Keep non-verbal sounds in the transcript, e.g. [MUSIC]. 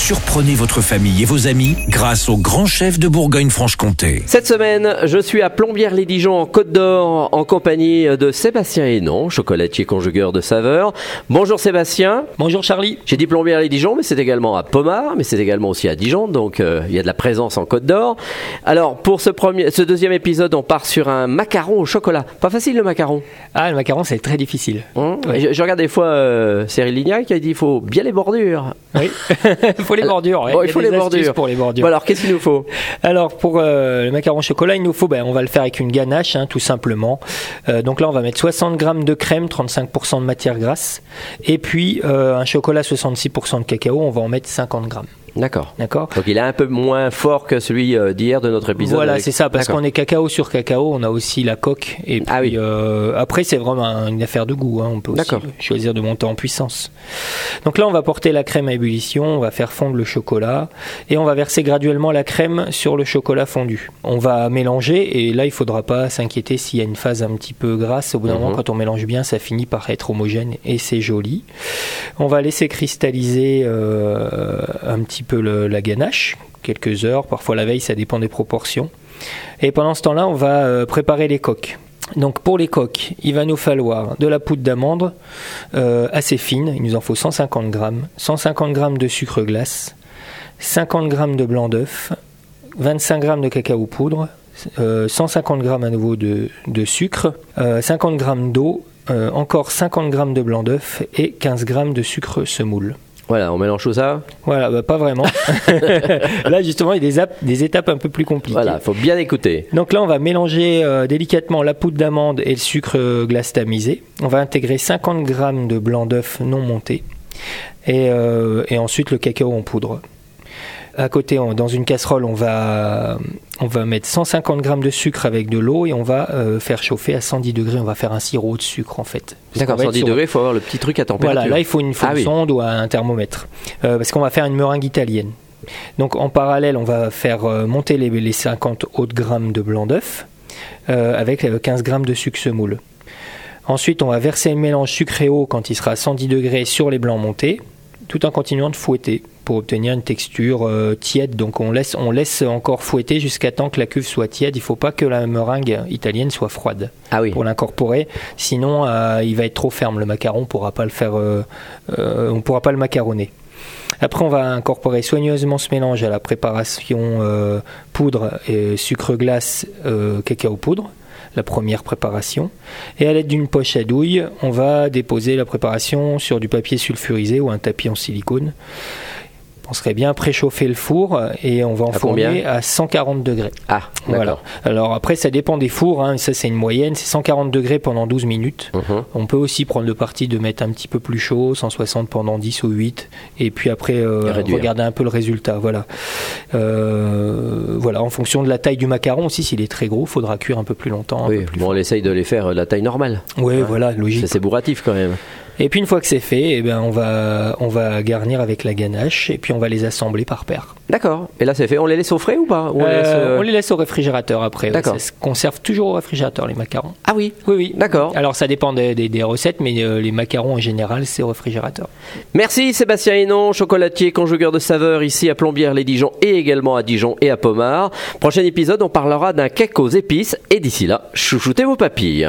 Surprenez votre famille et vos amis grâce au grand chef de Bourgogne-Franche-Comté. Cette semaine, je suis à Plombières-les-Dijon en Côte d'Or en compagnie de Sébastien Hénon, chocolatier conjugueur de saveurs. Bonjour Sébastien. Bonjour Charlie. J'ai dit Plombières-les-Dijon, mais c'est également à Pomard, mais c'est également aussi à Dijon, donc euh, il y a de la présence en Côte d'Or. Alors, pour ce, premier, ce deuxième épisode, on part sur un macaron au chocolat. Pas facile le macaron. Ah, le macaron, c'est très difficile. Hein? Je, je regarde des fois euh, Cyril Lignac qui a dit il faut bien les bordures. Oui, [LAUGHS] [LAUGHS] faut les bordures. Bon, il faut les bordures. pour les bordures. Bon, alors, qu'est-ce qu'il nous faut? Alors pour euh, le macaron chocolat, il nous faut, ben, on va le faire avec une ganache, hein, tout simplement. Euh, donc là, on va mettre 60 grammes de crème, 35% de matière grasse, et puis euh, un chocolat 66% de cacao. On va en mettre 50 grammes. D'accord. D'accord. Donc il est un peu moins fort que celui euh, d'hier de notre épisode. Voilà, avec- c'est ça, parce qu'on est cacao sur cacao, on a aussi la coque. Et puis, Ah oui. euh, après, c'est vraiment un- une affaire de goût. hein, On peut aussi choisir de monter en puissance. Donc là, on va porter la crème à ébullition, on va faire fondre le chocolat et on va verser graduellement la crème sur le chocolat fondu. On va mélanger et là, il faudra pas s'inquiéter s'il y a une phase un petit peu grasse. Au bout d'un Mhm. moment, quand on mélange bien, ça finit par être homogène et c'est joli. On va laisser cristalliser euh, petit peu la ganache, quelques heures, parfois la veille, ça dépend des proportions. Et pendant ce temps-là, on va euh, préparer les coques. Donc pour les coques, il va nous falloir de la poudre d'amande euh, assez fine, il nous en faut 150 grammes, 150 grammes de sucre glace, 50 grammes de blanc d'œuf, 25 grammes de cacao poudre, euh, 150 grammes à nouveau de, sucre, euh, 50 grammes d'eau, euh, encore 50 grammes de blanc d'œuf et 15 grammes de sucre semoule. Voilà, on mélange tout ça. Voilà, bah, pas vraiment. [LAUGHS] Là justement, il y a des, ap- des étapes un peu plus compliquées. Voilà, faut bien écouter. Donc là, on va mélanger euh, délicatement la poudre d'amande et le sucre euh, glace tamisé. On va intégrer 50 grammes de blanc d'œuf non monté et, euh, et ensuite le cacao en poudre. À côté, on- dans une casserole, on va, on va mettre 150 grammes de sucre avec de l'eau et on va euh, faire chauffer à 110 degrés. On va faire un sirop de sucre en fait. D'accord, qu'on va être 110 sur- degrés, il faut avoir le petit truc à température. voilà, là il faut une, faut Ah oui. sonde ou un thermomètre. Euh, parce qu'on va faire une meringue italienne. Donc en parallèle, on va faire euh, monter les, les 50 autres grammes de blanc d'œuf euh, avec euh, 15 grammes de sucre semoule. Ensuite, on va verser le mélange sucré eau quand il sera à 110 degrés sur les blancs montés, tout en continuant de fouetter pour obtenir une texture euh, tiède. Donc on laisse, on laisse encore fouetter jusqu'à temps que la cuve soit tiède. Il ne faut pas que la meringue italienne soit froide Ah oui. pour l'incorporer. Sinon, euh, il va être trop ferme. Le macaron, on pourra pas le faire, euh, euh, on pourra pas le macaronner. Après, on va incorporer soigneusement ce mélange à la préparation poudre et sucre glace, cacao poudre, la première préparation. Et à l'aide d'une poche à douille, on va déposer la préparation sur du papier sulfurisé ou un tapis en silicone. On serait bien préchauffer le four et on va À enfourner combien à 140 degrés. Ah, Voilà. Alors après, ça dépend des fours. hein. Ça, c'est une moyenne. C'est 140 degrés pendant 12 minutes. Mhm. On peut aussi prendre le parti de mettre un petit peu plus chaud, 160 pendant 10 ou 8, et puis après euh, Et regarder un peu le résultat. Voilà. Euh, voilà. En fonction de la taille du macaron aussi, s'il est très gros, il faudra cuire un peu plus longtemps. un Oui, peu plus bon, on essaye de les faire euh, la taille normale. Oui, voilà, logique. C'est bourratif quand même. Et puis une fois que c'est fait, eh ben, on, va, on va garnir avec la ganache, et puis on va les assembler par paire. D'accord. Et là, c'est fait. On les laisse au frais ou pas? On Euh, laisse, euh, on les laisse au réfrigérateur après. D'accord. Ça se conserve toujours au réfrigérateur, les macarons. Ah oui. Oui, oui. D'accord. Alors ça dépend des, des- des recettes, mais euh, les macarons en général, c'est au réfrigérateur. Merci Sébastien Hénon, chocolatier, conjugueur de saveurs ici à Plombières-les-Dijon et également à Dijon et à Pomard. Prochain épisode, on parlera d'un cake aux épices et d'ici là, chouchoutez vos papilles.